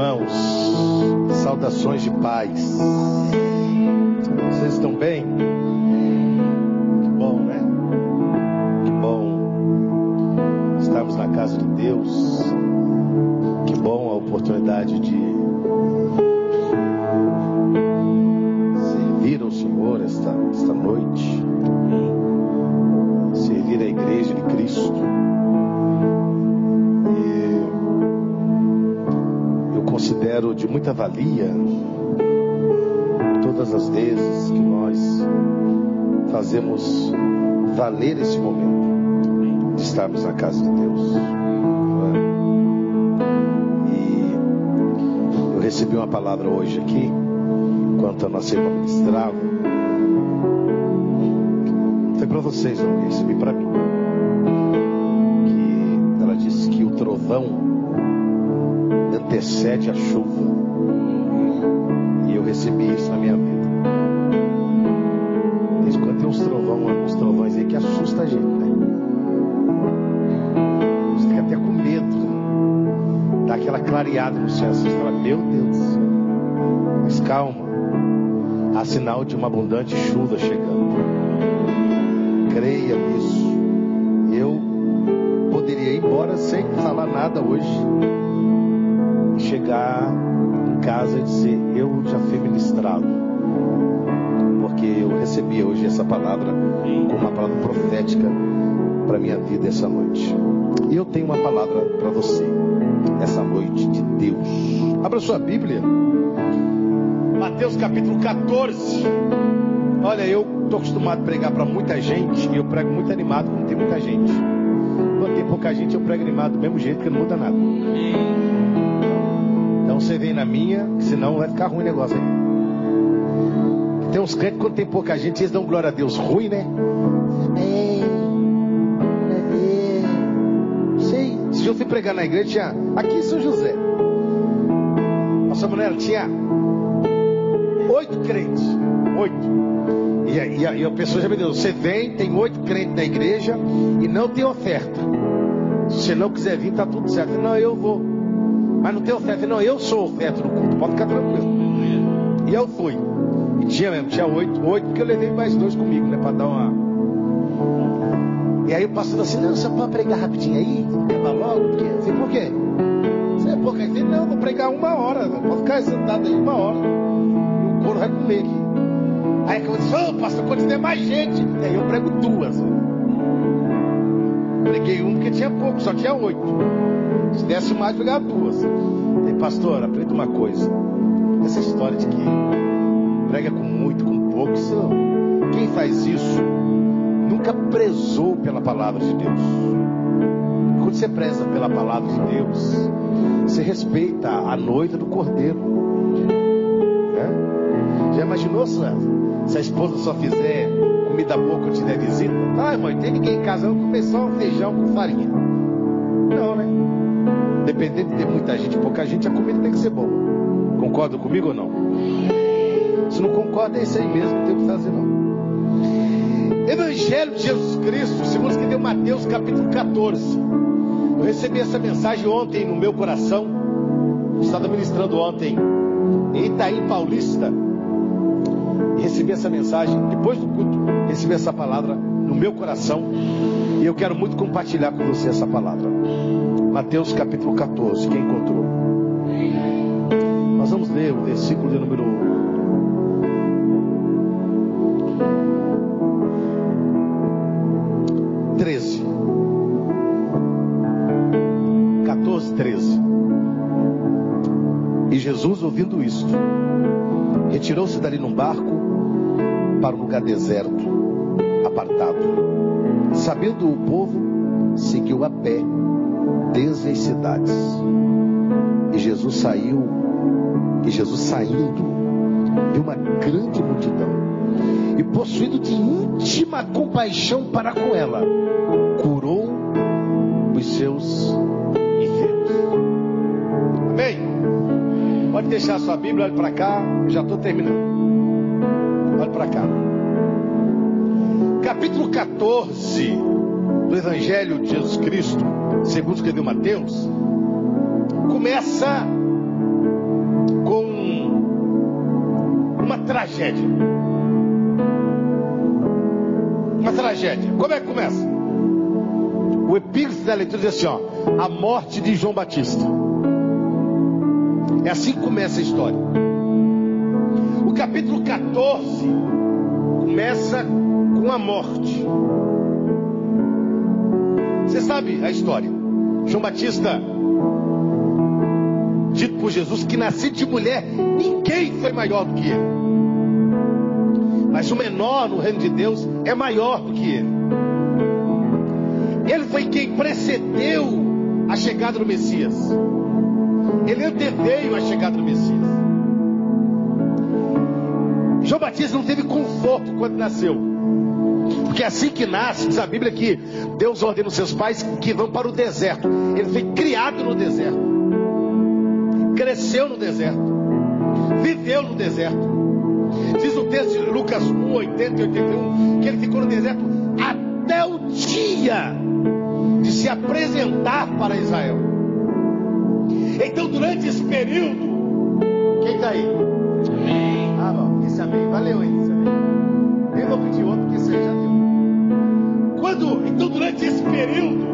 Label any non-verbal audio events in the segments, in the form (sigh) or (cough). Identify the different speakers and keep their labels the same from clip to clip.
Speaker 1: irmãos, saudações de paz. Fazemos valer esse momento de estarmos na casa de Deus. E eu recebi uma palavra hoje aqui, enquanto a nossa irmã ministrava. Foi para vocês, não recebi para mim. Que ela disse que o trovão antecede a chuva. Céu. Você fala, meu Deus. Mas calma. Há sinal de uma abundante chuva chegando. Creia nisso. Eu poderia ir embora sem falar nada hoje chegar em casa e dizer: Eu já fui ministrado. Porque eu recebi hoje essa palavra como uma palavra profética para minha vida essa noite. Eu tenho uma palavra para você essa noite de Deus. Abra sua Bíblia. Mateus capítulo 14. Olha, eu estou acostumado a pregar para muita gente e eu prego muito animado quando tem muita gente. Quando tem pouca gente, eu prego animado do mesmo jeito, porque não muda nada você vem na minha, senão vai ficar ruim o negócio aí. Tem uns crentes quando tem pouca gente, eles dão glória a Deus. Ruim, né? Fui pregar na igreja, tinha. Aqui em São José. Nossa mulher tinha oito crentes. Oito. E a, e, a, e a pessoa já me deu, você vem, tem oito crentes na igreja e não tem oferta. Se não quiser vir, tá tudo certo. Não, eu vou. Mas não tem oferta. Não, eu sou oferta no culto. Pode ficar tranquilo. E eu fui. E tinha mesmo, tinha oito. Oito porque eu levei mais dois comigo, né? Para dar uma. E aí o pastor assim, não, você pode pregar rapidinho aí? Acaba logo? Porque... Falei, por quê? Você é pouca gente? Não, vou pregar uma hora. Pode ficar sentado aí uma hora. E o couro vai comer aqui. Aí eu disse, ô oh, pastor, quando tiver mais gente. Aí eu prego duas. Preguei um porque tinha pouco, só tinha oito. Se desse mais, pegava duas. E pastor, aprenda uma coisa. Essa história de que prega com muito, com pouco, isso, quem faz isso nunca prezou pela palavra de Deus. Quando você preza pela palavra de Deus, você respeita a noiva do cordeiro. É? Já imaginou se, se a esposa só fizer comida boa quando te der visita? Ah, irmão, tem ninguém em casa, vamos comer só um feijão com farinha. Não, né? Dependendo de ter muita gente, pouca gente, a comida tem que ser boa. Concorda comigo ou não? Se não concorda, é isso aí mesmo, não tem o que fazer não. Evangelho de Jesus Cristo, segundo escreveu Mateus capítulo 14. Eu recebi essa mensagem ontem no meu coração. estava ministrando ontem em Itaim Paulista. E recebi essa mensagem depois do culto. Recebi essa palavra no meu coração. E eu quero muito compartilhar com você essa palavra. Mateus capítulo 14. Quem encontrou? Nós vamos ler o versículo de número retirou-se dali num barco para um lugar deserto, apartado. Sabendo o povo, seguiu a pé desde as cidades. E Jesus saiu, e Jesus saindo, de uma grande multidão, e possuído de íntima compaixão para com ela, curou os seus Pode deixar sua Bíblia, olhe para cá, eu já estou terminando. Olhe para cá. Capítulo 14 do Evangelho de Jesus Cristo segundo escreveu Mateus, começa com uma tragédia. Uma tragédia. Como é que começa? O epígrafe da leitura diz assim: ó, a morte de João Batista. É assim que começa a história. O capítulo 14 começa com a morte. Você sabe a história. João Batista, dito por Jesus que nascido de mulher, ninguém foi maior do que ele. Mas o menor no reino de Deus é maior do que ele. Ele foi quem precedeu a chegada do Messias. Ele anteveio a chegada do Messias. João Batista não teve conforto quando nasceu. Porque assim que nasce, diz a Bíblia que Deus ordena os seus pais que vão para o deserto. Ele foi criado no deserto. Cresceu no deserto. Viveu no deserto. Diz o texto de Lucas 1, 80 e 81 que ele ficou no deserto até o dia de se apresentar para Israel. Então, durante esse período, quem está aí? Amém. Ah, bom, esse amém. Valeu aí, esse amém. Eu vou pedir outro, porque você já deu. Quando, então, durante esse período,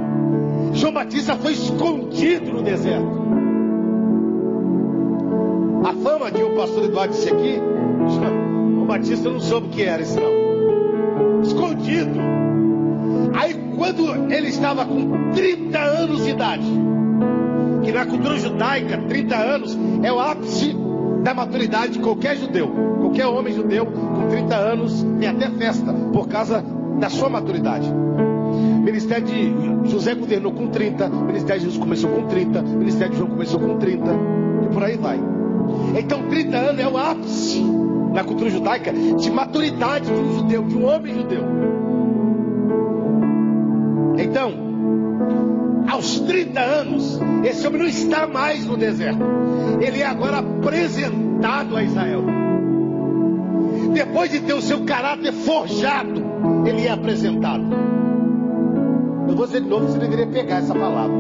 Speaker 1: João Batista foi escondido no deserto. A fama que o pastor Eduardo disse aqui, João Batista não soube o que era isso não. Escondido. Aí quando ele estava com 30 anos de idade, que na cultura judaica, 30 anos é o ápice da maturidade de qualquer judeu. Qualquer homem judeu com 30 anos tem até festa por causa da sua maturidade. Ministério de José governou com 30, o ministério de Jesus começou com 30, o ministério de João começou com 30, e por aí vai. Então 30 anos é o ápice na cultura judaica de maturidade de um judeu, de um homem judeu. Então, aos 30 anos, esse homem não está mais no deserto. Ele é agora apresentado a Israel. Depois de ter o seu caráter forjado, ele é apresentado. Eu vou dizer de novo, você deveria pegar essa palavra.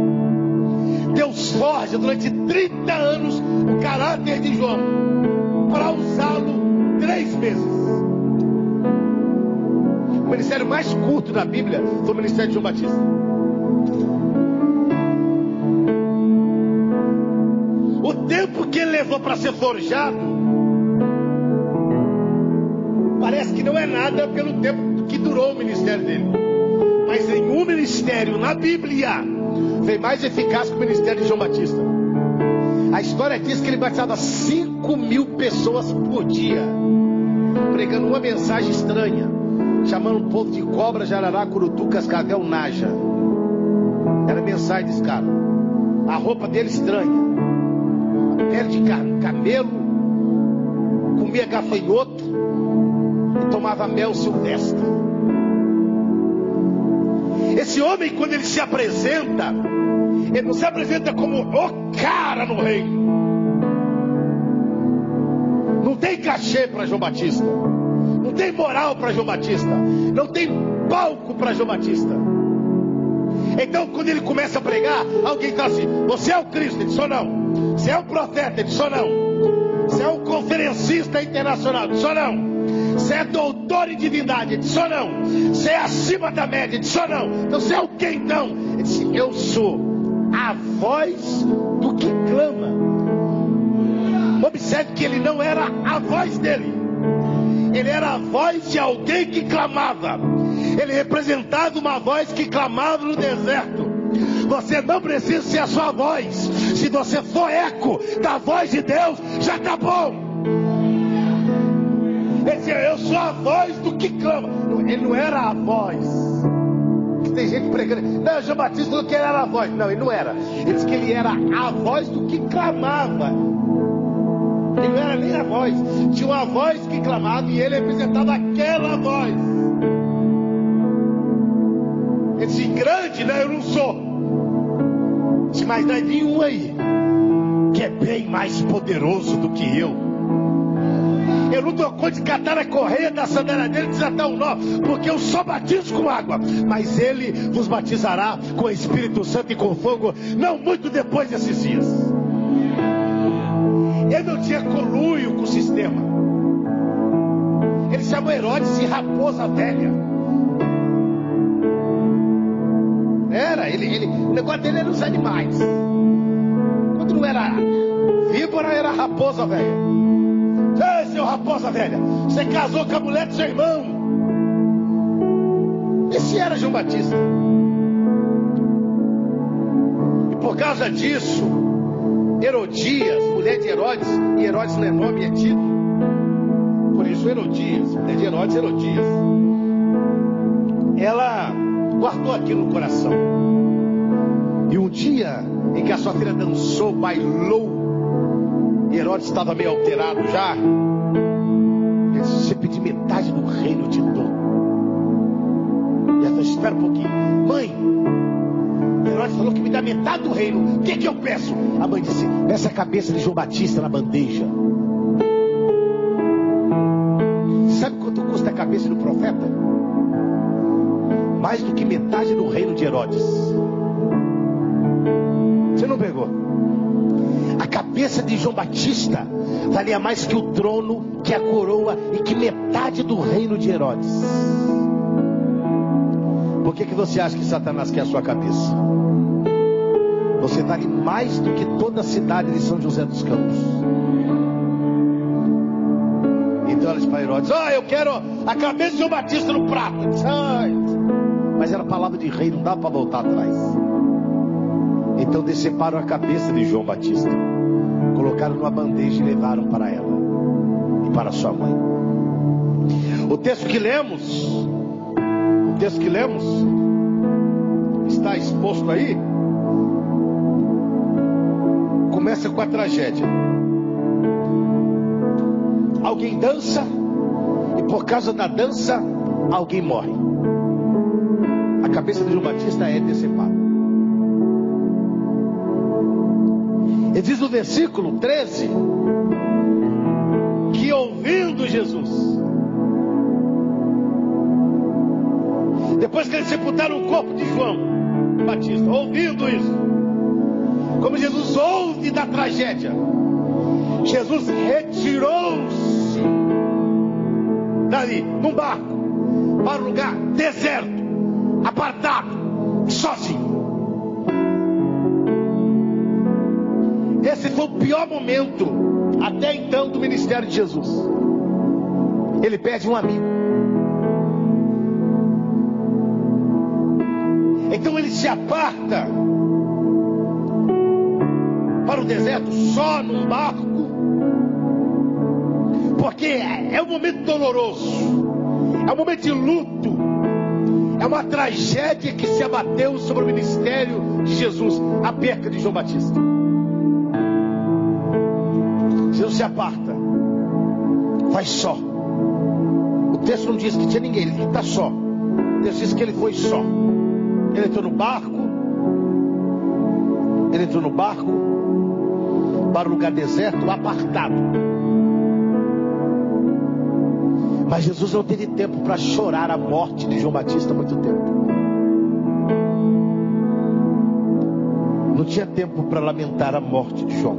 Speaker 1: Deus forja durante 30 anos o caráter de João para usá-lo três meses. O ministério mais curto da Bíblia foi o ministério de João Batista. Levou para ser forjado parece que não é nada pelo tempo que durou o ministério dele. Mas nenhum ministério na Bíblia foi mais eficaz que o ministério de João Batista. A história diz que ele batizava 5 mil pessoas por dia, pregando uma mensagem estranha, chamando o povo de cobra, jarará, curutu, cascavel, naja. Era a mensagem desse cara. A roupa dele estranha, pele de camelo, comia gafanhoto e tomava mel silvestre. Esse homem, quando ele se apresenta, ele não se apresenta como o cara no reino. Não tem cachê para João Batista. Não tem moral para João Batista. Não tem palco para João Batista. Então, quando ele começa a pregar, alguém fala assim: Você é o Cristo? Ele Sou não. Você é um profeta? Ele Sou não. Você é um conferencista internacional? Ele Sou não. Você é doutor em divindade? Ele ou não. Você é acima da média? Ele ou não. Então você é o que então? Ele disse, eu sou a voz do que clama. Observe que ele não era a voz dele. Ele era a voz de alguém que clamava. Ele representava uma voz que clamava no deserto. Você não precisa ser a sua voz. Se você for eco da voz de Deus, já está bom. Ele dizia, eu sou a voz do que clama. Ele não era a voz. Tem gente pregando. Não, João Batista falou que ele era a voz. Não, ele não era. Ele disse que ele era a voz do que clamava. Ele não era nem a voz. Tinha uma voz que clamava e ele representava aquela voz. Ele disse, grande, né? Eu não sou. Disse, mas não é nenhum aí que é bem mais poderoso do que eu. Eu não dou conta de catar a correia da sandália dele e desatar um nó, porque eu só batizo com água, mas ele vos batizará com o Espírito Santo e com fogo, não muito depois desses dias. Ele não tinha conluio com o sistema. Ele chamou Herodes de raposa velha. Era, ele, ele, o negócio dele era os animais. Quando não era víbora, era raposa velha. Ei, seu raposa velha, você casou com a mulher do seu irmão. Esse era João Batista. E por causa disso, Herodias, mulher de Herodes, e Herodes não é nome, é título. Por isso, Herodias, mulher de Herodes, Herodias. Ela guardou aquilo no coração. E um dia em que a sua filha dançou, bailou, e Herodes estava meio alterado já, ele disse: Você pedir metade do reino, eu te dou. E ela disse: Espera um pouquinho, mãe. Herodes falou que me dá metade do reino. O que, que eu peço? A mãe disse: Peça a cabeça de João Batista na bandeja. Metade do reino de Herodes. Você não pegou? A cabeça de João Batista valia mais que o trono, que a coroa e que metade do reino de Herodes. Por que, que você acha que Satanás quer a sua cabeça? Você vale mais do que toda a cidade de São José dos Campos. Então ela disse para Herodes: Ah, eu quero a cabeça de João Batista no prato. Mas era palavra de rei, não dá para voltar atrás. Então deceparam a cabeça de João Batista, colocaram numa bandeja e levaram para ela e para sua mãe. O texto que lemos, o texto que lemos, está exposto aí. Começa com a tragédia. Alguém dança e por causa da dança alguém morre. Cabeça de João Batista é decepada. E diz o versículo 13 que ouvindo Jesus, depois que eles sepultaram o corpo de João Batista, ouvindo isso, como Jesus ouve da tragédia, Jesus retirou-se dali, num barco, para um lugar deserto, apartado, sozinho. Esse foi o pior momento até então do ministério de Jesus. Ele perde um amigo. Então ele se aparta para o deserto só num barco. Porque é um momento doloroso. É um momento de luto. É uma tragédia que se abateu sobre o ministério de Jesus, a perca de João Batista. Jesus se aparta, vai só. O texto não diz que tinha ninguém, ele está só. Texto diz que ele foi só. Ele entrou no barco, ele entrou no barco para um lugar deserto, apartado. Mas Jesus não teve tempo para chorar a morte de João Batista há muito tempo. Não tinha tempo para lamentar a morte de João.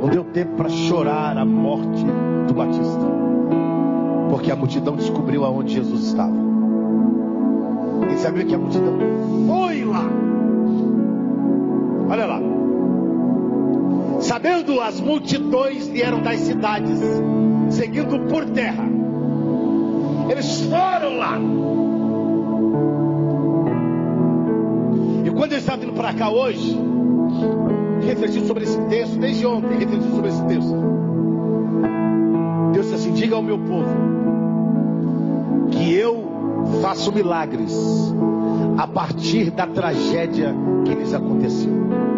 Speaker 1: Não deu tempo para chorar a morte do Batista. Porque a multidão descobriu aonde Jesus estava. E sabia que a multidão foi lá. Olha lá. Sabendo as multidões vieram das cidades, seguindo por terra. Eles foram lá. E quando eles estavam vindo para cá hoje, refletindo sobre esse texto, desde ontem, refletindo sobre esse texto. Deus disse assim: diga ao meu povo que eu faço milagres a partir da tragédia que lhes aconteceu.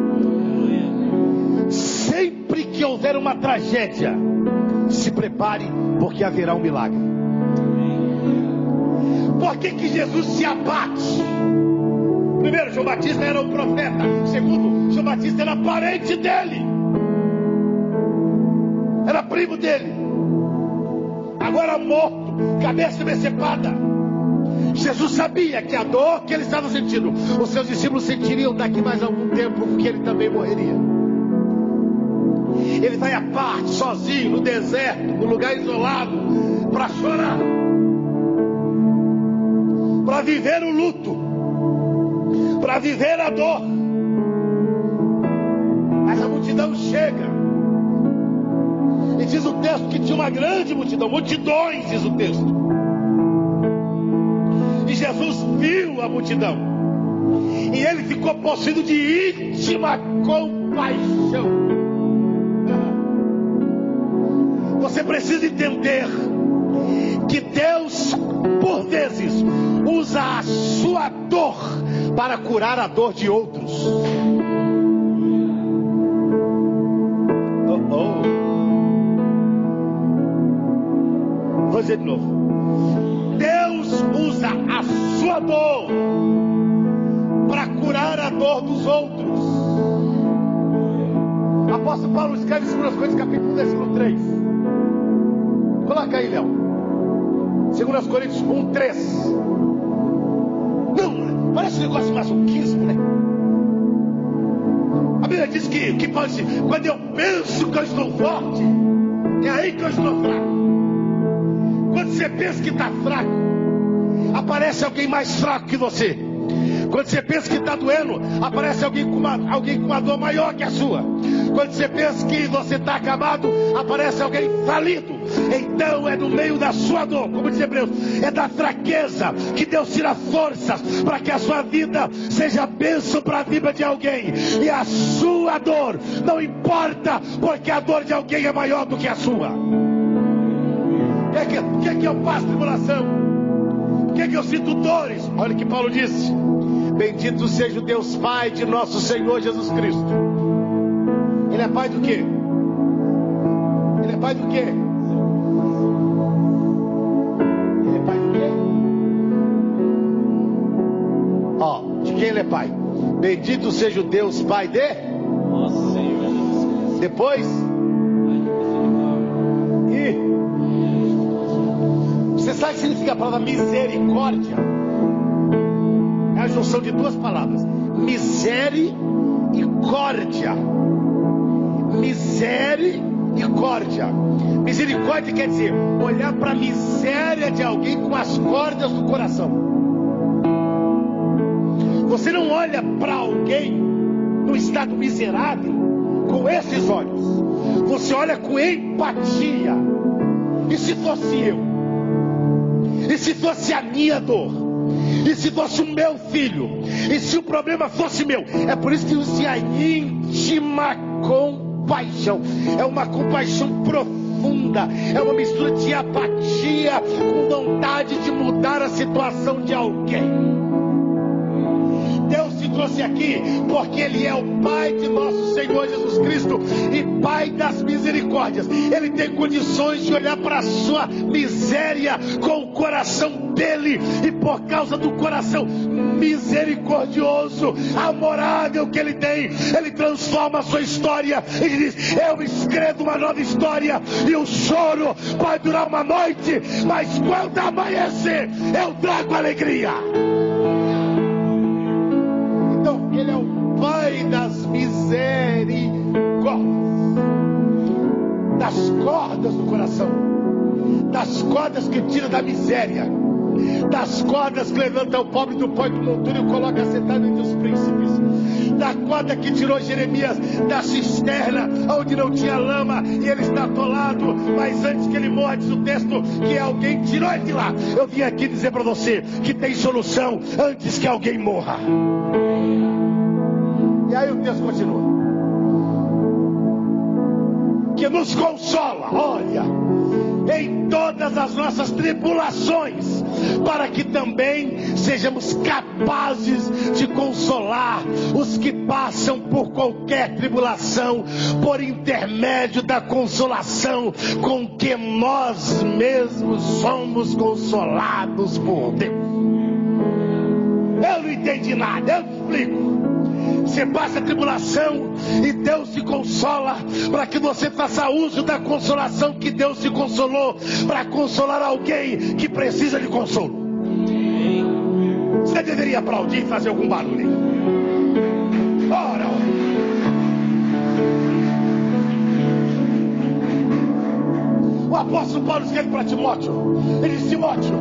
Speaker 1: Houver uma tragédia, se prepare, porque haverá um milagre. Por que, que Jesus se abate? Primeiro, João Batista era um profeta. Segundo, João Batista era parente dele. Era primo dele. Agora morto, cabeça decepada. Jesus sabia que a dor que ele estava sentindo, os seus discípulos sentiriam daqui mais algum tempo, porque ele também morreria. Ele vai à parte, sozinho, no deserto, no lugar isolado, para chorar, para viver o luto, para viver a dor. Mas a multidão chega. E diz o texto que tinha uma grande multidão, multidões, diz o texto. E Jesus viu a multidão. E ele ficou possuído de íntima compaixão. Você precisa entender que Deus, por vezes, usa a sua dor para curar a dor de outros. Oh, oh. Vou dizer de novo. Deus usa a sua dor para curar a dor dos outros. Apóstolo Paulo escreve em 2 Coríntios capítulo 1, versículo 3. Coloca aí, Léo. 2 Coríntios 1, 3. Não, parece um negócio masoquismo, né? A Bíblia diz que, que pode ser, quando eu penso que eu estou forte, é aí que eu estou fraco. Quando você pensa que está fraco, aparece alguém mais fraco que você. Quando você pensa que está doendo, aparece alguém com, uma, alguém com uma dor maior que a sua. Quando você pensa que você está acabado, aparece alguém falido. Então é no meio da sua dor, como diz Hebreus, é da fraqueza que Deus tira forças para que a sua vida seja bênção para a vida de alguém. E a sua dor não importa, porque a dor de alguém é maior do que a sua. Por que, que, que, que eu passo tribulação? Por que, que eu sinto dores? Olha o que Paulo disse. Bendito seja o Deus Pai de nosso Senhor Jesus Cristo. Ele é pai do quê? Ele é pai do quê? Quem ele é pai? Bendito seja o Deus Pai de depois e você sabe o que significa a palavra misericórdia? É a junção de duas palavras: misericórdia. Misericórdia. Misericórdia quer dizer olhar para a miséria de alguém com as cordas do coração. Você não olha para alguém no estado miserável com esses olhos. Você olha com empatia. E se fosse eu? E se fosse a minha dor? E se fosse o meu filho? E se o problema fosse meu? É por isso que usa a íntima compaixão. É uma compaixão profunda. É uma mistura de apatia com vontade de mudar a situação de alguém. Trouxe aqui porque Ele é o Pai de nosso Senhor Jesus Cristo e Pai das misericórdias. Ele tem condições de olhar para a sua miséria com o coração dele e por causa do coração misericordioso, amorável que Ele tem, Ele transforma a sua história e diz: Eu escrevo uma nova história e o choro vai durar uma noite, mas quando amanhecer, eu trago alegria. Ele é o Pai das misericórdias, das cordas do coração, das cordas que tira da miséria, das cordas que levanta o pobre do pó e do monturo e o coloca sentado entre os príncipes, da corda que tirou Jeremias da cisterna, onde não tinha lama e ele está atolado, mas antes que ele morra, diz o texto que alguém tirou ele de lá. Eu vim aqui dizer para você que tem solução antes que alguém morra. E aí o texto continua. Que nos consola, olha, em todas as nossas tribulações, para que também sejamos capazes de consolar os que passam por qualquer tribulação, por intermédio da consolação com que nós mesmos somos consolados por Deus. Eu não entendi nada, eu explico. Você passa tribulação e Deus te consola para que você faça uso da consolação que Deus te consolou para consolar alguém que precisa de consolo. Você deveria aplaudir e fazer algum barulho. Ora. O apóstolo Paulo escreve para Timóteo. Ele disse: Timóteo,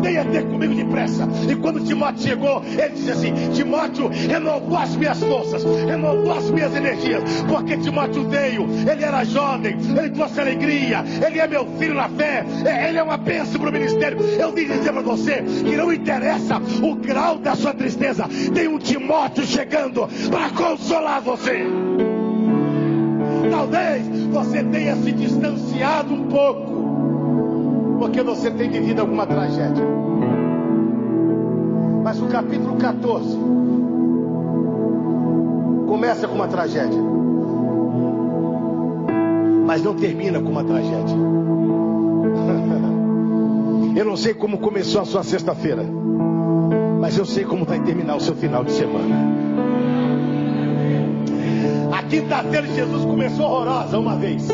Speaker 1: venha ter comigo depressa. E quando Timóteo chegou, ele disse assim: Timóteo, renovou as minhas forças, renovou as minhas energias. Porque Timóteo veio, ele era jovem, ele trouxe alegria, ele é meu filho na fé, é, ele é uma bênção para o ministério. Eu vim dizer para você que não interessa o grau da sua tristeza, tem um Timóteo chegando para consolar você. Talvez você tenha se distanciado um pouco, porque você tem vivido alguma tragédia. Mas o capítulo 14 começa com uma tragédia, mas não termina com uma tragédia. (laughs) Eu não sei como começou a sua sexta-feira, mas eu sei como vai terminar o seu final de semana. Quinta-feira Jesus começou horrorosa uma vez.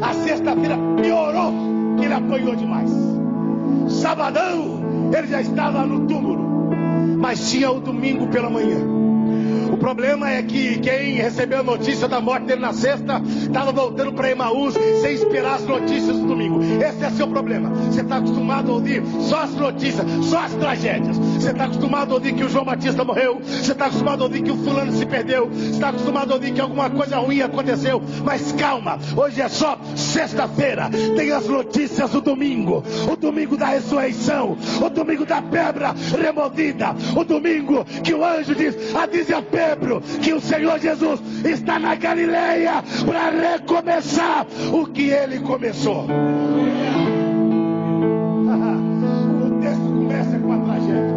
Speaker 1: A sexta-feira piorou, que ele apanhou demais. Sabadão, ele já estava no túmulo. Mas tinha o domingo pela manhã. Problema é que quem recebeu a notícia da morte dele na sexta estava voltando para Emaús sem esperar as notícias do domingo. Esse é seu problema. Você está acostumado a ouvir só as notícias, só as tragédias. Você está acostumado a ouvir que o João Batista morreu. Você está acostumado a ouvir que o fulano se perdeu. Você está acostumado a ouvir que alguma coisa ruim aconteceu. Mas calma, hoje é só sexta-feira. Tem as notícias do domingo. O domingo da ressurreição. O domingo da pedra removida. O domingo que o anjo diz: avise a pedra Pedro que o Senhor Jesus está na Galileia para recomeçar o que ele começou. (laughs) o texto começa com a tragédia.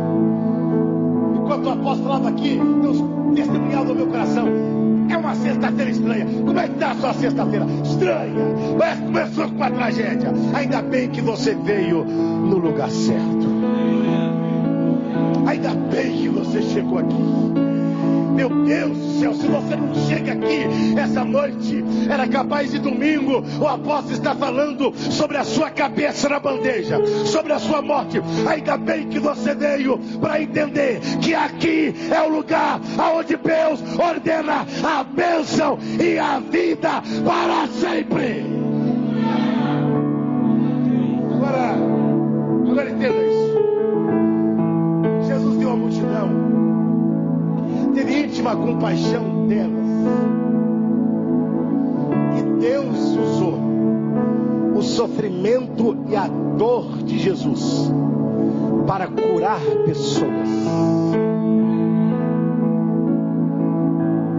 Speaker 1: Enquanto o apóstolo estava aqui, Deus testemunhava no meu coração. É uma sexta-feira estranha. Como é que está a sua sexta-feira? Estranha. Mas começou com a tragédia. Ainda bem que você veio no lugar certo. Ainda bem que você chegou aqui. Meu Deus do céu, se você não chega aqui essa noite, era capaz de domingo o apóstolo está falando sobre a sua cabeça na bandeja, sobre a sua morte. Ainda bem que você veio para entender que aqui é o lugar aonde Deus ordena a bênção e a vida para sempre. Agora, agora entenda isso. Íntima compaixão delas. E Deus usou o sofrimento e a dor de Jesus para curar pessoas.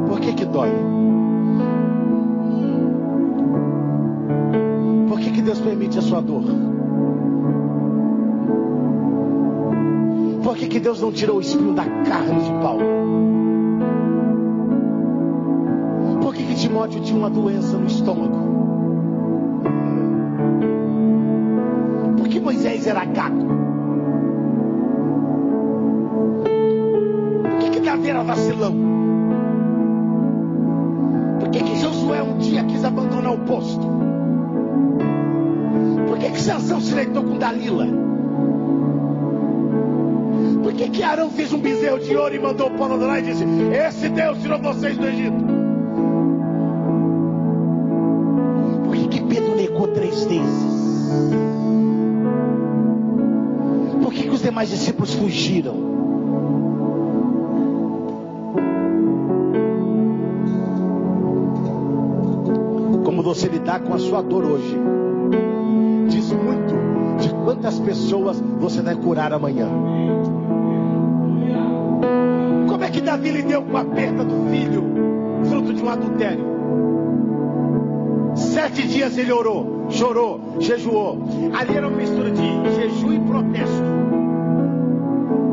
Speaker 1: Por que que dói? Por que que Deus permite a sua dor? Por que que Deus não tirou o espinho da carne de Paulo? Timóteo tinha uma doença no estômago. Porque Moisés era gago. Por que, que Davi era vacilão? Por que, que Josué um dia quis abandonar o posto? Por que, que Sansão se deitou com Dalila? Por que, que Arão fez um bezerro de ouro e mandou o povo lá e disse: Esse Deus tirou vocês do Egito? Demais discípulos fugiram? Como você lidar com a sua dor hoje, diz muito de quantas pessoas você vai curar amanhã. Como é que Davi lidou com a perda do filho, fruto de um adultério? Sete dias ele orou chorou, jejuou. Ali era uma mistura de jejum e protesto.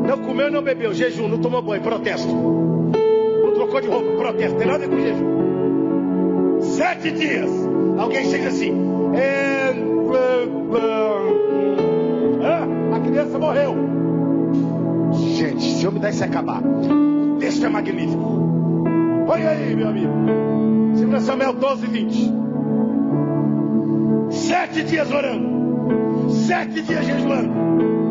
Speaker 1: Não comeu, não bebeu, jejum, não tomou banho, protesto. Não trocou de roupa, protesto, tem nada a ver com jejum. Sete dias. Alguém chega assim. É, a criança morreu. Gente, se eu me desse acabar, esse é magnífico. Olha aí, meu amigo. 2 Samuel 12, 20. Sete dias orando. Sete dias jejuando.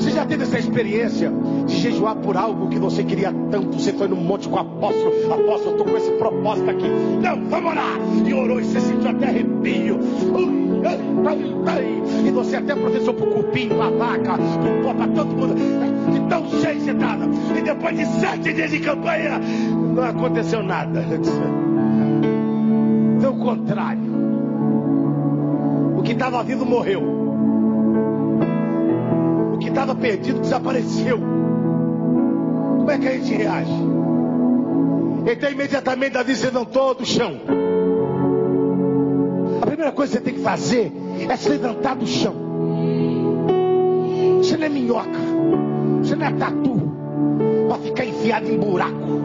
Speaker 1: Você já teve essa experiência de jejuar por algo que você queria tanto? Você foi no monte com o apóstolo, apóstolo, estou com esse propósito aqui. Não, vamos orar. E orou e você sentiu até arrepio. E você até professou pro cupim, pra vaca, pro pó, pra todo mundo. De tão cheio você estava. E depois de sete dias de campanha, não aconteceu nada. Pelo contrário. O que estava vivo morreu. Estava perdido desapareceu. Como é que a gente reage? Então imediatamente Davi se levantou do chão. A primeira coisa que você tem que fazer é se levantar do chão. Você não é minhoca. Você não é tatu para ficar enfiado em buraco.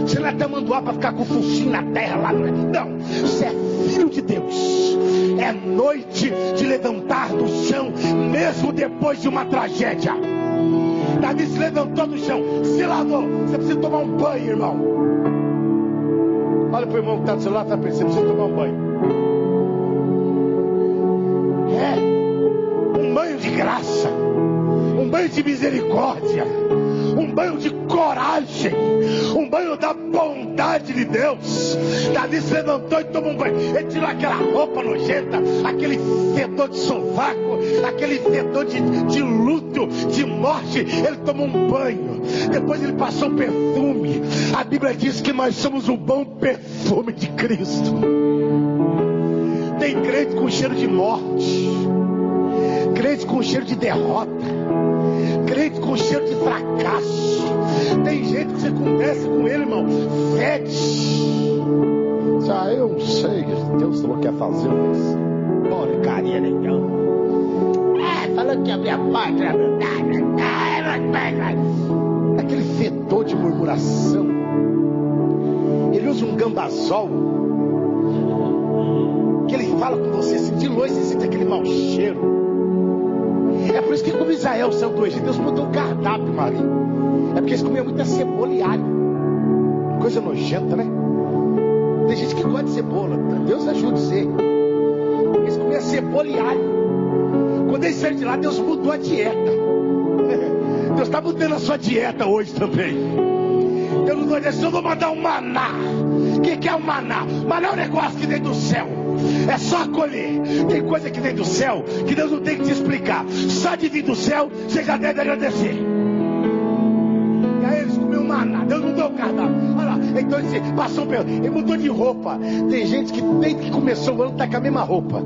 Speaker 1: Você não é tamanduá para ficar com o focinho na terra lá. Não. Você é filho de Deus. É noite de levantar do chão, mesmo depois de uma tragédia. Davi se levantou do chão, se lavou. Você precisa tomar um banho, irmão. Olha para o irmão que está do celular, tá pensando, você precisa tomar um banho. É, um banho de graça, um banho de misericórdia, um banho de coragem, um banho da bondade de Deus. Davi se levantou e tomou um banho. Ele tirou aquela roupa nojenta, aquele fedor de sovaco, aquele fedor de, de luto, de morte. Ele tomou um banho. Depois ele passou perfume. A Bíblia diz que nós somos o bom perfume de Cristo. Tem crente com cheiro de morte, crente com cheiro de derrota, crente com cheiro de fracasso. Tem gente que você conversa com ele, irmão, fede. Ah, eu não sei, Deus não quer fazer isso. Porcaria nenhuma. É, falando que a minha pátria Aquele fedor de murmuração. Ele usa um gambazol. Que ele fala com você assim, de longe você sente aquele mau cheiro. É por isso que como Israel saiu do Egito, Deus mudou o cardápio, Maria. É porque eles comiam muita cebola e alho. Coisa nojenta, né? Tem gente que gosta de cebola. Deus ajude você. Eles comiam cebola e alho. Quando eles saíram de lá, Deus mudou a dieta. (laughs) Deus está mudando a sua dieta hoje também. Deus não vai dizer, eu vou mandar um maná. O que, que é o um maná? Maná é um negócio que vem do céu. É só acolher. Tem coisa que vem do céu que Deus não tem que te explicar. Só de vir do céu, você já deve agradecer. E aí eles comiam maná. Deus não deu o. Olha lá. Então ele passou período. Ele mudou de roupa. Tem gente que desde que começou o ano está com a mesma roupa.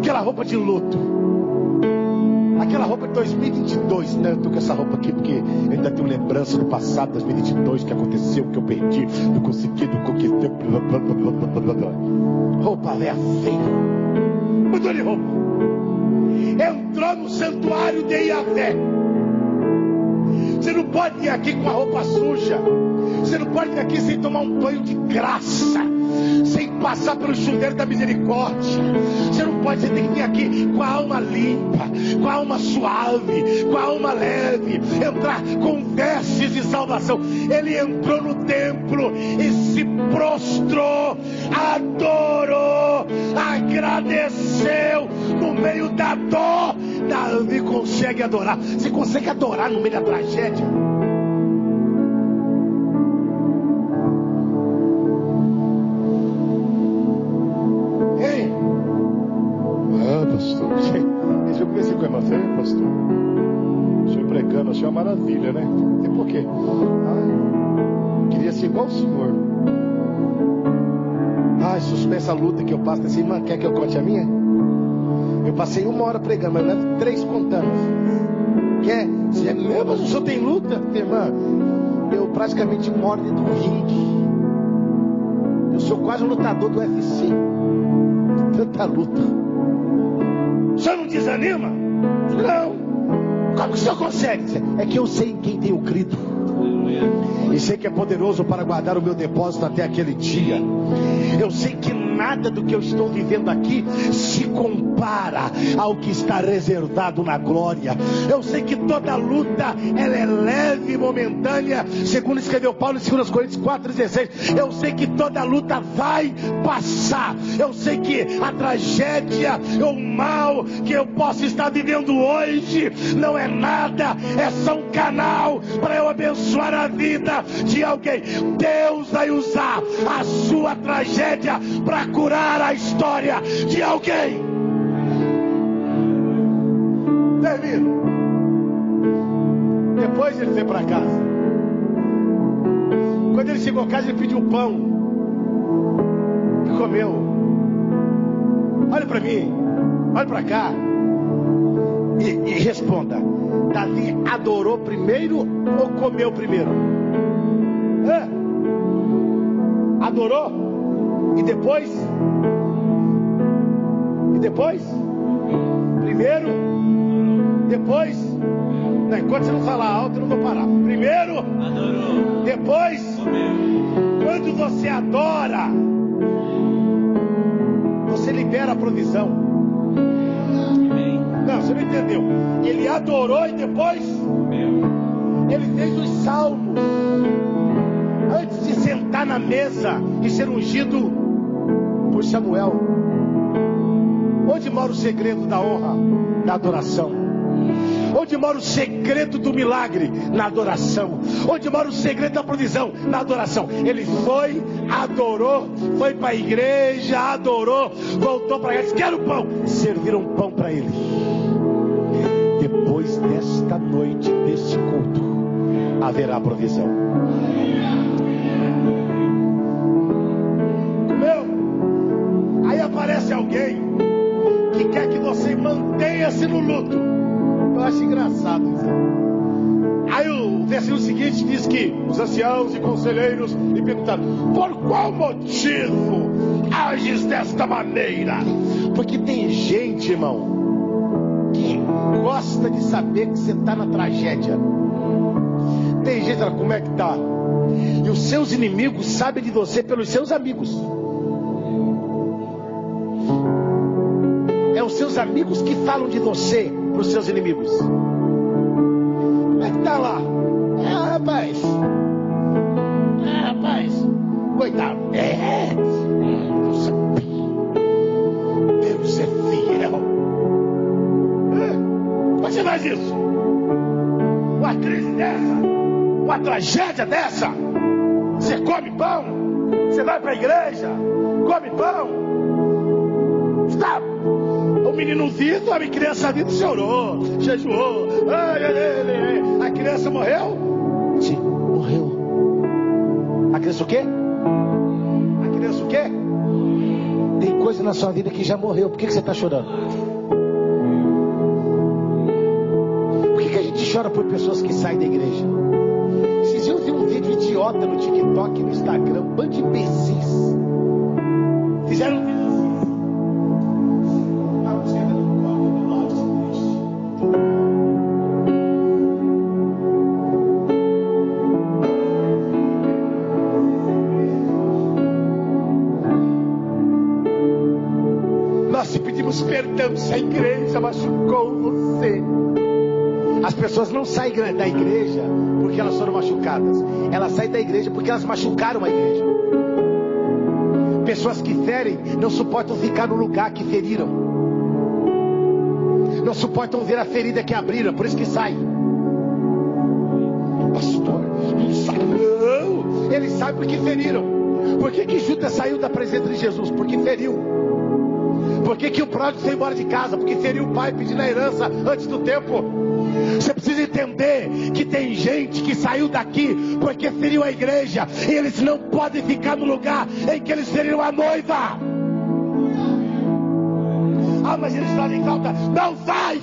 Speaker 1: Aquela roupa de luto. Aquela roupa de 2022, né? Eu tô com essa roupa aqui porque eu ainda tenho lembrança do passado, 2022, que aconteceu, que eu perdi, não consegui, não conquistei. Roupa velha feia. Mudou de roupa. Entrou no santuário de Iavé. Você não pode vir aqui com a roupa suja. Você não pode vir aqui sem tomar um banho de graça. Sem passar pelo chuveiro da misericórdia. Você não pode, você tem que vir aqui com a alma limpa, com a alma suave, com a alma leve. Entrar com vestes de salvação. Ele entrou no templo e se prostrou, adorou, agradeceu no meio da dor. Davi consegue adorar. Você consegue adorar no meio da tragédia? Senhor pregando, o senhor é uma maravilha, né? E por quê? Queria ser igual o senhor. Ai, suspensa a luta que eu passo. Essa irmã quer que eu conte a minha? Eu passei uma hora pregando, mas levo três contando. Quer? Você é meu, mas o senhor tem luta? Irmã, eu praticamente moro dentro do ringue. Eu sou quase um lutador do UFC. Tanta luta. O senhor não desanima? Não. Como que o senhor consegue? É que eu sei em quem tenho crido. E sei que é poderoso para guardar o meu depósito até aquele dia. Eu sei que nada do que eu estou vivendo aqui se compara ao que está reservado na glória. Eu sei que toda luta ela é leve e momentânea, segundo escreveu Paulo em 2 Coríntios 4,16. Eu sei que toda luta vai passar. Eu sei que a tragédia o mal que eu posso estar vivendo hoje não é nada, é só um canal para eu abençoar a vida de alguém. Deus vai usar a sua tragédia para curar a história de alguém. Termino. Depois ele foi para casa. Quando ele chegou a casa, ele pediu pão. E comeu. Olha para mim. Olha para cá. E, e responda. Davi adorou primeiro ou comeu primeiro? Hã? Adorou? E depois? E depois? Primeiro? Depois? Não, enquanto você não falar alto, eu não vou parar. Primeiro?
Speaker 2: Adorou.
Speaker 1: Depois? Quando você adora, você libera a provisão. Não, você não entendeu. Ele adorou e depois ele fez os salmos. Sentar na mesa e ser ungido por Samuel. Onde mora o segredo da honra? Da adoração. Onde mora o segredo do milagre? Na adoração. Onde mora o segredo da provisão? Na adoração. Ele foi, adorou, foi para a igreja, adorou, voltou para casa, quero pão. Serviram pão para ele. Depois desta noite, deste culto, haverá provisão. Aparece alguém que quer que você mantenha-se no luto. Eu acho engraçado isso. Aí o versículo seguinte diz que os anciãos e conselheiros lhe perguntaram: Por qual motivo ages desta maneira? Porque tem gente, irmão, que gosta de saber que você está na tragédia. Tem gente, olha, como é que tá? E os seus inimigos sabem de você pelos seus amigos. Amigos que falam de você para os seus inimigos. Como é que tá lá? É, rapaz. É, rapaz. Coitado. É. Deus é- Deus é fiel. É. Mas você faz isso? Uma crise dessa? Uma tragédia dessa? Você come pão? Você vai para a igreja? Come pão? Menino vivo, a criança viva chorou, jejuou. Ai, ai, ai. A criança morreu? Sim, morreu. A criança o quê? A criança o quê? Tem coisa na sua vida que já morreu. Por que, que você está chorando? Por que, que a gente chora por pessoas que saem da igreja? Esses dias eu vi um vídeo idiota no TikTok no Instagram, um bando de imbecis. Fizeram não saem da igreja porque elas foram machucadas. Elas saem da igreja porque elas machucaram a igreja. Pessoas que ferem não suportam ficar no lugar que feriram. Não suportam ver a ferida que abriram, por isso que saem. Pastor, não sabe não. Eles sabem porque feriram. Por que, que Judas saiu da presença de Jesus? Porque feriu. Por que, que o pródigo foi embora de casa? Porque feriu o pai pedindo a herança antes do tempo. Você precisa entender que tem gente que saiu daqui porque feriu a igreja e eles não podem ficar no lugar em que eles feriram a noiva. Ah, mas eles fazem falta. Não faz!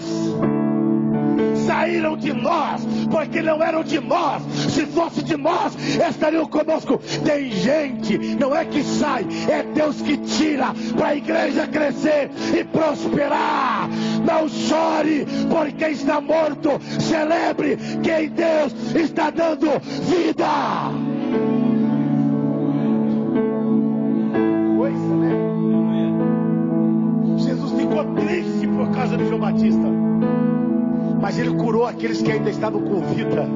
Speaker 1: Saíram de nós porque não eram de nós. Se fosse de nós, estariam conosco. Tem gente, não é que sai, é Deus que tira para a igreja crescer e prosperar. Não chore por quem está morto, celebre quem Deus está dando vida. Mas ele curou aqueles que ainda estavam com vida.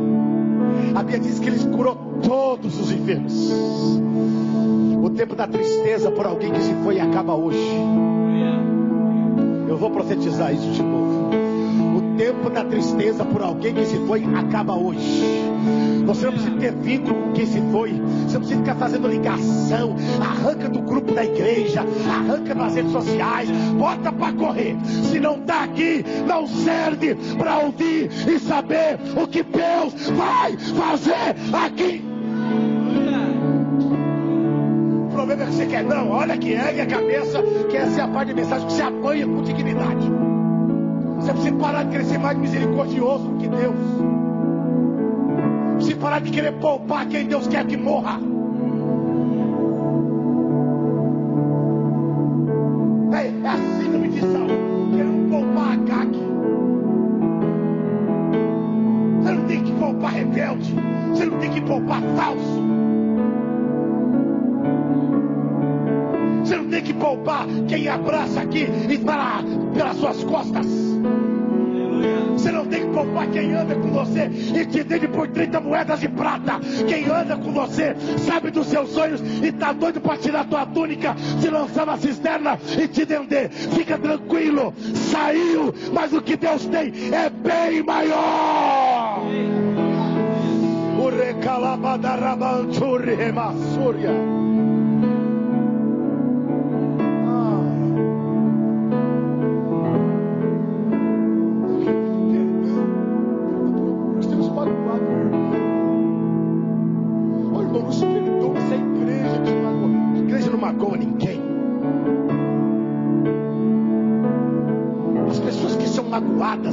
Speaker 1: A Bíblia diz que ele curou todos os enfermos. O tempo da tristeza por alguém que se foi acaba hoje. Eu vou profetizar isso de novo. O tempo da tristeza por alguém que se foi acaba hoje. Você não precisa ter vínculo com quem se foi. Você não precisa ficar fazendo ligação. Arranca do grupo da igreja. Arranca das redes sociais. Bota para correr. Se não está aqui, não serve para ouvir e saber o que Deus vai fazer aqui. O problema é que você quer. Não, olha que ergue a cabeça. Que essa é a parte de mensagem que você apanha com dignidade. Você precisa parar de querer ser mais misericordioso do que Deus. Você parar de querer poupar quem Deus quer que morra. É, é a síndrome de saúde, querendo poupar a CAC. Você não tem que poupar rebelde. Você não tem que poupar falso. Você não tem que poupar quem abraça aqui e para pelas suas costas. Você e te vende por 30 moedas de prata. Quem anda com você sabe dos seus sonhos e tá doido para tirar tua túnica, te lançar na cisterna e te vender. Fica tranquilo, saiu, mas o que Deus tem é bem maior. O recalabadarabanchuri remassúria. Pessoas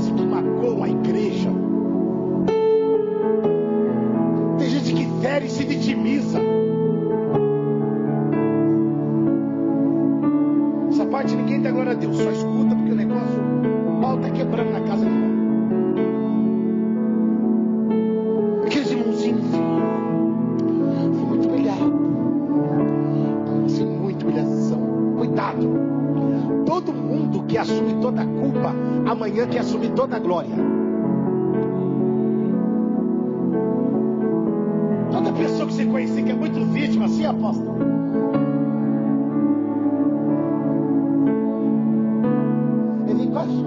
Speaker 1: amanhã quer assumir toda a glória. Toda pessoa que você conhecer que é muito vítima, assim, apóstolo. Ele quase.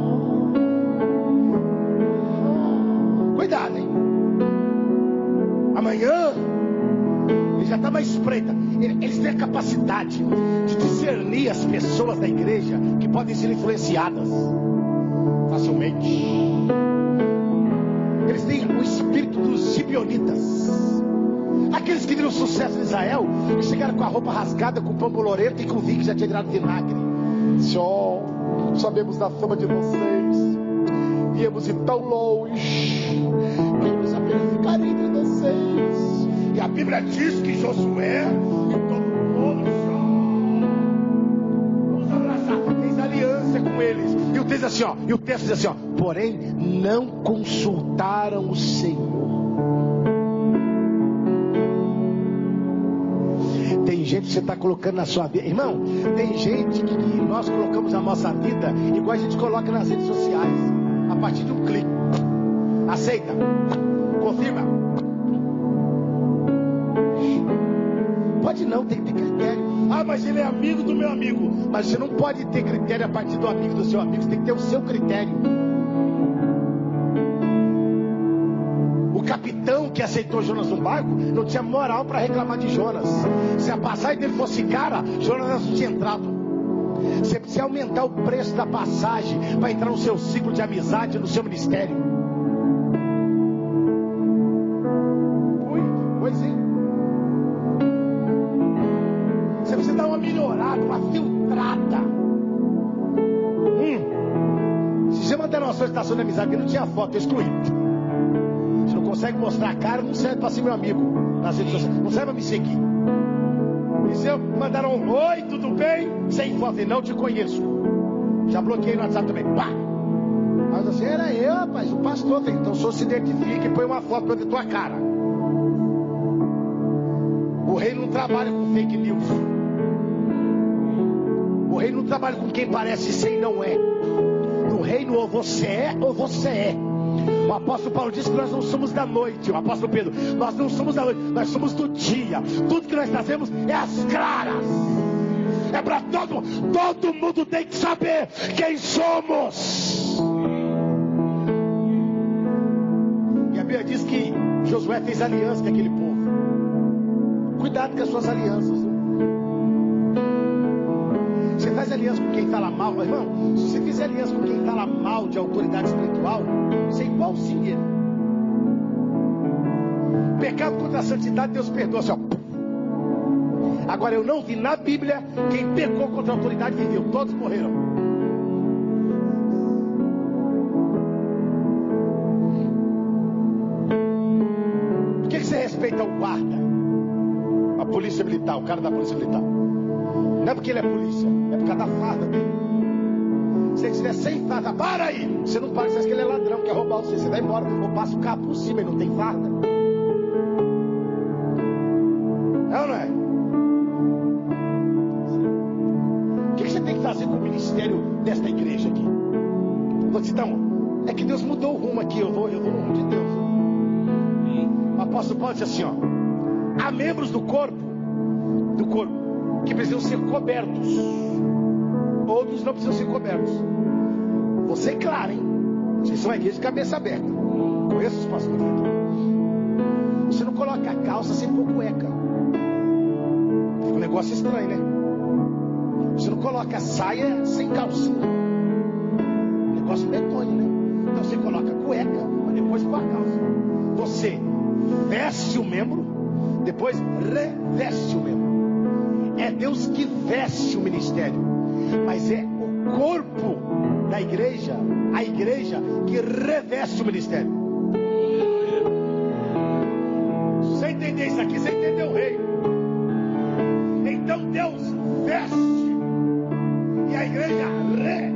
Speaker 1: Cuidado, hein? Amanhã ele já está mais. Ele- Eles têm a capacidade de discernir as pessoas da igreja que podem ser influenciadas facilmente. Eles têm o espírito dos gibionitas. Aqueles que viram sucesso em Israel e chegaram com a roupa rasgada, com o pão bolorento e com o vinho que já tinha virado vinagre. Senhor, sabemos da fama de vocês. Viemos de tão longe. Queremos apenas ficar entre vocês. E a Bíblia diz que Josué e todo Vamos o texto diz assim, ó. E o texto diz assim, ó. Porém, não consultaram o Senhor. Tem gente que você está colocando na sua vida. Irmão, tem gente que, que nós colocamos a nossa vida igual a gente coloca nas redes sociais. A partir de um clique. Aceita. Confirma. Pode não, tem. Ah, mas ele é amigo do meu amigo. Mas você não pode ter critério a partir do amigo do seu amigo. Você tem que ter o seu critério. O capitão que aceitou Jonas no barco não tinha moral para reclamar de Jonas. Se a passagem dele fosse cara, Jonas não tinha entrado. Você precisa aumentar o preço da passagem para entrar no seu ciclo de amizade, no seu ministério. Melhorada, uma filtrada. Hum. Se você mandar uma solicitação de amizade não tinha foto, eu excluí. Você não consegue mostrar a cara, não serve para ser meu amigo nas redes sociais. Não serve para me seguir. E se eu mandar um oi, tudo bem? Sem foto, e não te conheço. Já bloqueei no WhatsApp também. Pá! Mas assim, era eu, rapaz, o pastor. Então, só se identifica e põe uma foto pra ver tua cara. O rei não trabalha com fake news. O rei não trabalha com quem parece ser e não é. No reino reino ou você é ou você é. O apóstolo Paulo disse que nós não somos da noite. O apóstolo Pedro, nós não somos da noite, nós somos do dia. Tudo que nós fazemos é às claras. É para todo, todo mundo tem que saber quem somos. E a Bíblia diz que Josué fez aliança com aquele povo. Cuidado com as suas alianças. Faz aliança com quem fala mal, irmão. Se você fizer aliança com quem fala mal de autoridade espiritual, você é igualzinho ele. Pecado contra a santidade, Deus perdoa. Assim, ó. Agora eu não vi na Bíblia quem pecou contra a autoridade viveu. Todos morreram. Por que, que você respeita o guarda? A polícia militar, o cara da polícia militar. É porque ele é polícia, é por causa da farda dele. Se ele estiver sem farda, para aí! Você não para, você acha que ele é ladrão, quer roubar você. Você vai embora, ou passa o carro por cima e não tem farda. É ou não é? O que, que você tem que fazer com o ministério desta igreja aqui? Vou te dar um. É que Deus mudou o rumo aqui, eu vou, eu vou no rumo de Deus. O apóstolo Paulo disse assim, ó. Há membros do corpo, do corpo, que precisam ser cobertos. Outros não precisam ser cobertos. Você é claro, hein? Vocês são a igreja de cabeça aberta. Conheço os pastores. Você não coloca a calça sem pôr cueca. Fica um negócio estranho, né? Você não coloca a saia sem calcinha. Negócio medonho, né? Então você coloca a cueca, mas depois põe a calça. Você veste o membro, depois reveste o membro. Deus que veste o ministério, mas é o corpo da igreja, a igreja que reveste o ministério. Você entender isso aqui, você entendeu o rei. Então Deus veste e a igreja reveste.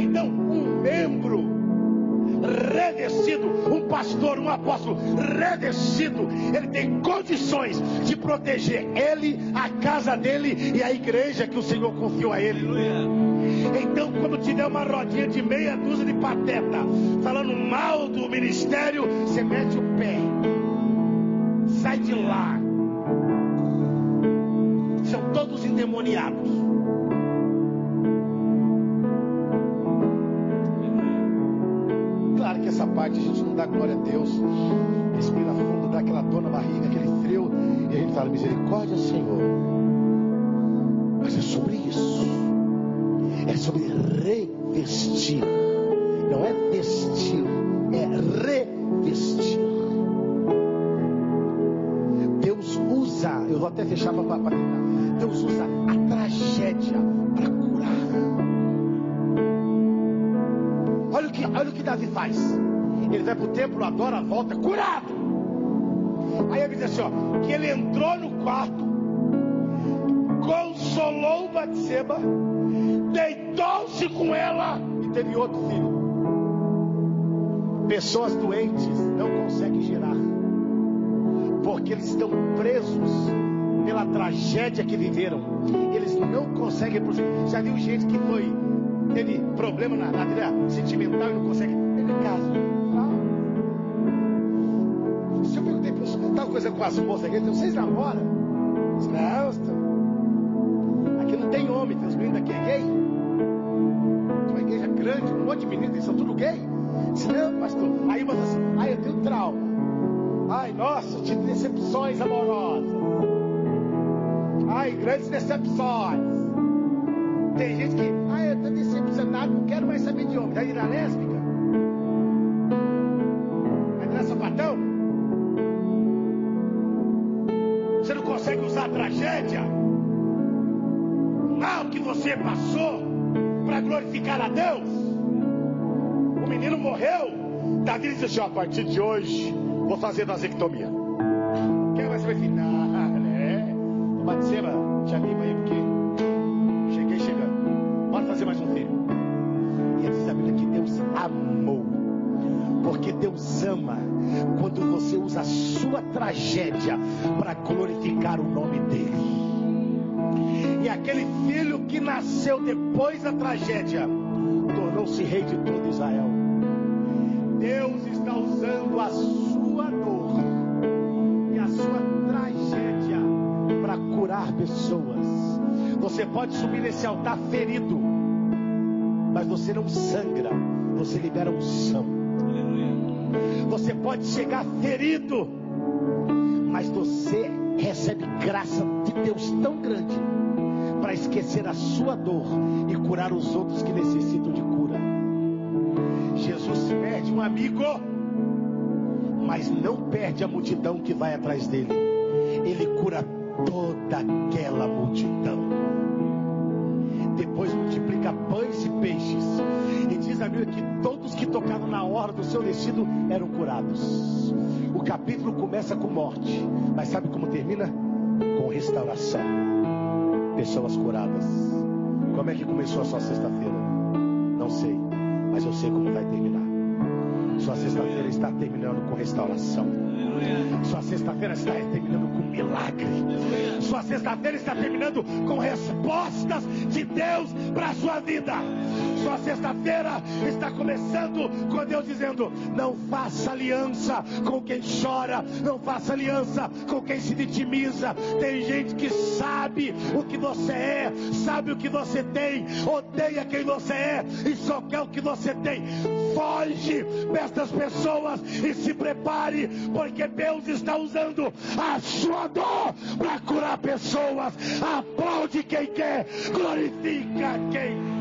Speaker 1: Então um membro revestido, um pastor, um apóstolo revestido, ele tem condições proteger ele, a casa dele e a igreja que o Senhor confiou a ele. Então, quando tiver uma rodinha de meia dúzia de pateta falando mal do ministério, você mete o pé, sai de lá. São todos endemoniados. Claro que essa parte a gente não dá glória a Deus. Respira fundo, dá aquela dor na barriga, aquele fala, misericórdia, Senhor. Mas é sobre isso. É sobre revestir. Não é vestir, é revestir. Deus usa, eu vou até fechar para terminar. Deus usa a tragédia para curar. Olha o que, olha o que Davi faz. Ele vai para o templo, adora, volta, curado. Aí ele diz assim: ó, que ele entrou no quarto, consolou Batseba, deitou-se com ela e teve outro filho. Pessoas doentes não conseguem gerar, porque eles estão presos pela tragédia que viveram. Eles não conseguem. Já viu gente que foi teve problema na, vida sentimental e não consegue ter casa. Coisa com as moças aqui, vocês namoram? Não, estão. Aqui não tem homem, tem os meninos aqui é gay. Tem uma igreja grande, um monte de meninos, eles são tudo gay. Disse, não, pastor. Aí você assim, ai, eu tenho trauma. Ai, nossa, tive decepções amorosas. Ai, grandes decepções. Tem gente que, ai, eu estou decepcionado, não quero mais saber de homem. Vai virar lésbica? Vai virar sapatão? Tragédia? O mal que você passou para glorificar a Deus? O menino morreu. Davi disse assim: a partir de hoje, vou fazer vasectomia. Quem vai saber final? (laughs) Né? Batseba, te anima Deus ama quando você usa a sua tragédia para glorificar o nome dele. E aquele filho que nasceu depois da tragédia tornou-se rei de todo Israel. Deus está usando a sua dor e a sua tragédia para curar pessoas. Você pode subir nesse altar ferido, mas você não sangra, você libera unção.
Speaker 2: Aleluia.
Speaker 1: Você pode chegar ferido, mas você recebe graça de Deus tão grande para esquecer a sua dor e curar os outros que necessitam de cura. Jesus perde um amigo, mas não perde a multidão que vai atrás dele. Ele cura toda aquela multidão. Depois multiplica pães e peixes. E diz a Bíblia que todos que tocaram na hora do seu vestido eram curados. O capítulo começa com morte, mas sabe como termina? Com restauração. Pessoas curadas. Como é que começou a sua sexta-feira? Não sei, mas eu sei como vai terminar. Sua sexta-feira está terminando com restauração. Sua sexta-feira está terminando com milagre. Sua sexta-feira está terminando com respostas de Deus para a sua vida. Sua sexta-feira está começando com Deus dizendo: Não faça aliança com quem chora, não faça aliança com quem se vitimiza. Tem gente que sabe o que você é, sabe o que você tem, odeia quem você é e só quer o que você tem. Foge destas pessoas e se prepare, porque Deus está usando a sua dor para curar pessoas. Aplaude quem quer, glorifica quem pode.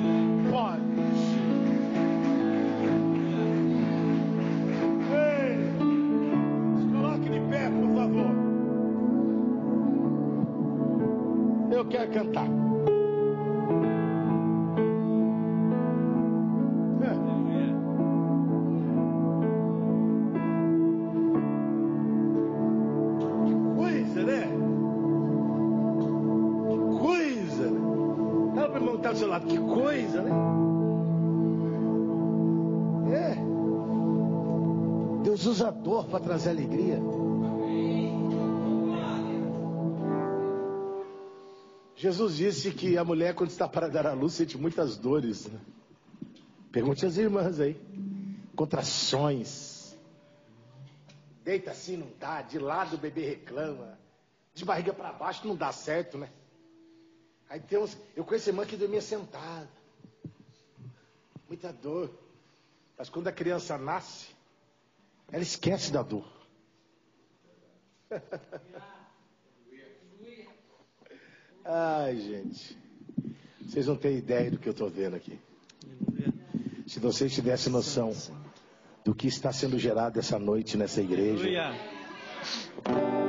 Speaker 1: Cantar. Que coisa, né? É. Deus usa dor para trazer alegria. Jesus disse que a mulher, quando está para dar à luz, sente muitas dores. né? Pergunte às irmãs aí. Contrações. Deita assim, não dá. De lado o bebê reclama. De barriga para baixo não dá certo, né? Aí tem uns. Eu conheço irmã que dormia sentada. Muita dor. Mas quando a criança nasce, ela esquece da dor. (laughs) Ai, gente. Vocês não têm ideia do que eu estou vendo aqui. Se vocês tivessem noção do que está sendo gerado essa noite nessa igreja.
Speaker 2: Aleluia.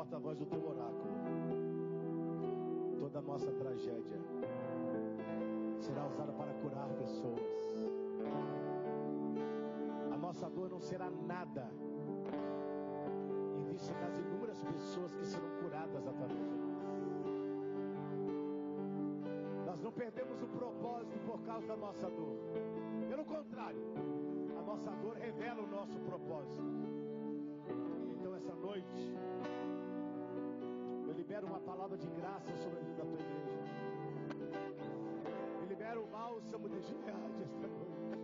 Speaker 1: Porta-voz do teu oráculo, toda nossa tragédia será usada para curar pessoas. A nossa dor não será nada em vista das inúmeras pessoas que serão curadas através de nós. Nós não perdemos o propósito por causa da nossa dor. Pelo contrário, a nossa dor revela o nosso propósito. Então, essa noite, libero uma palavra de graça sobre a vida da tua igreja. Eu libero o bálsamo de Gileade esta noite.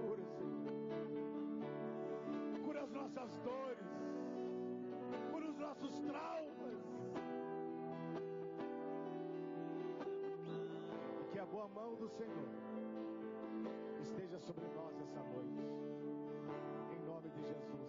Speaker 1: Cura, Senhor. Cura as nossas dores. Cura os nossos traumas. Que a boa mão do Senhor esteja sobre nós essa noite. Em nome de Jesus.